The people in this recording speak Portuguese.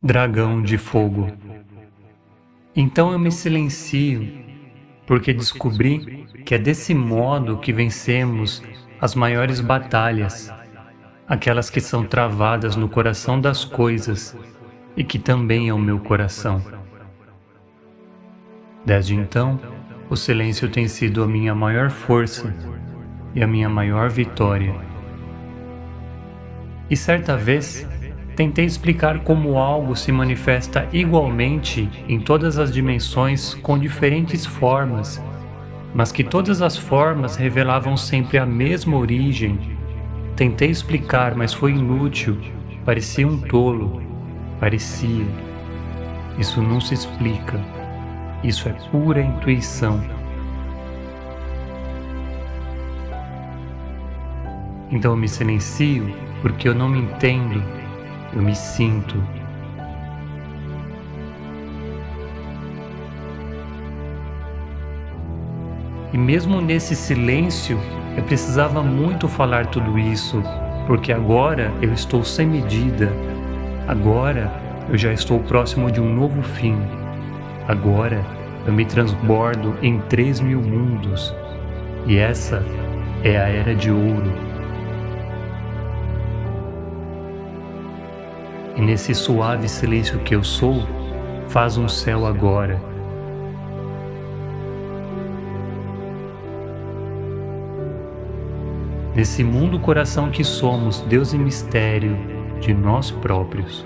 Dragão de fogo. Então eu me silencio, porque descobri que é desse modo que vencemos as maiores batalhas, aquelas que são travadas no coração das coisas e que também é o meu coração. Desde então, o silêncio tem sido a minha maior força e a minha maior vitória. E certa vez, tentei explicar como algo se manifesta igualmente em todas as dimensões com diferentes formas, mas que todas as formas revelavam sempre a mesma origem. Tentei explicar, mas foi inútil, parecia um tolo, parecia. Isso não se explica. Isso é pura intuição. Então eu me silencio porque eu não me entendo, eu me sinto. E mesmo nesse silêncio, eu precisava muito falar tudo isso, porque agora eu estou sem medida. Agora eu já estou próximo de um novo fim. Agora eu me transbordo em três mil mundos. E essa é a Era de Ouro. E nesse suave silêncio que eu sou, faz um céu agora. Nesse mundo coração que somos, Deus e mistério de nós próprios.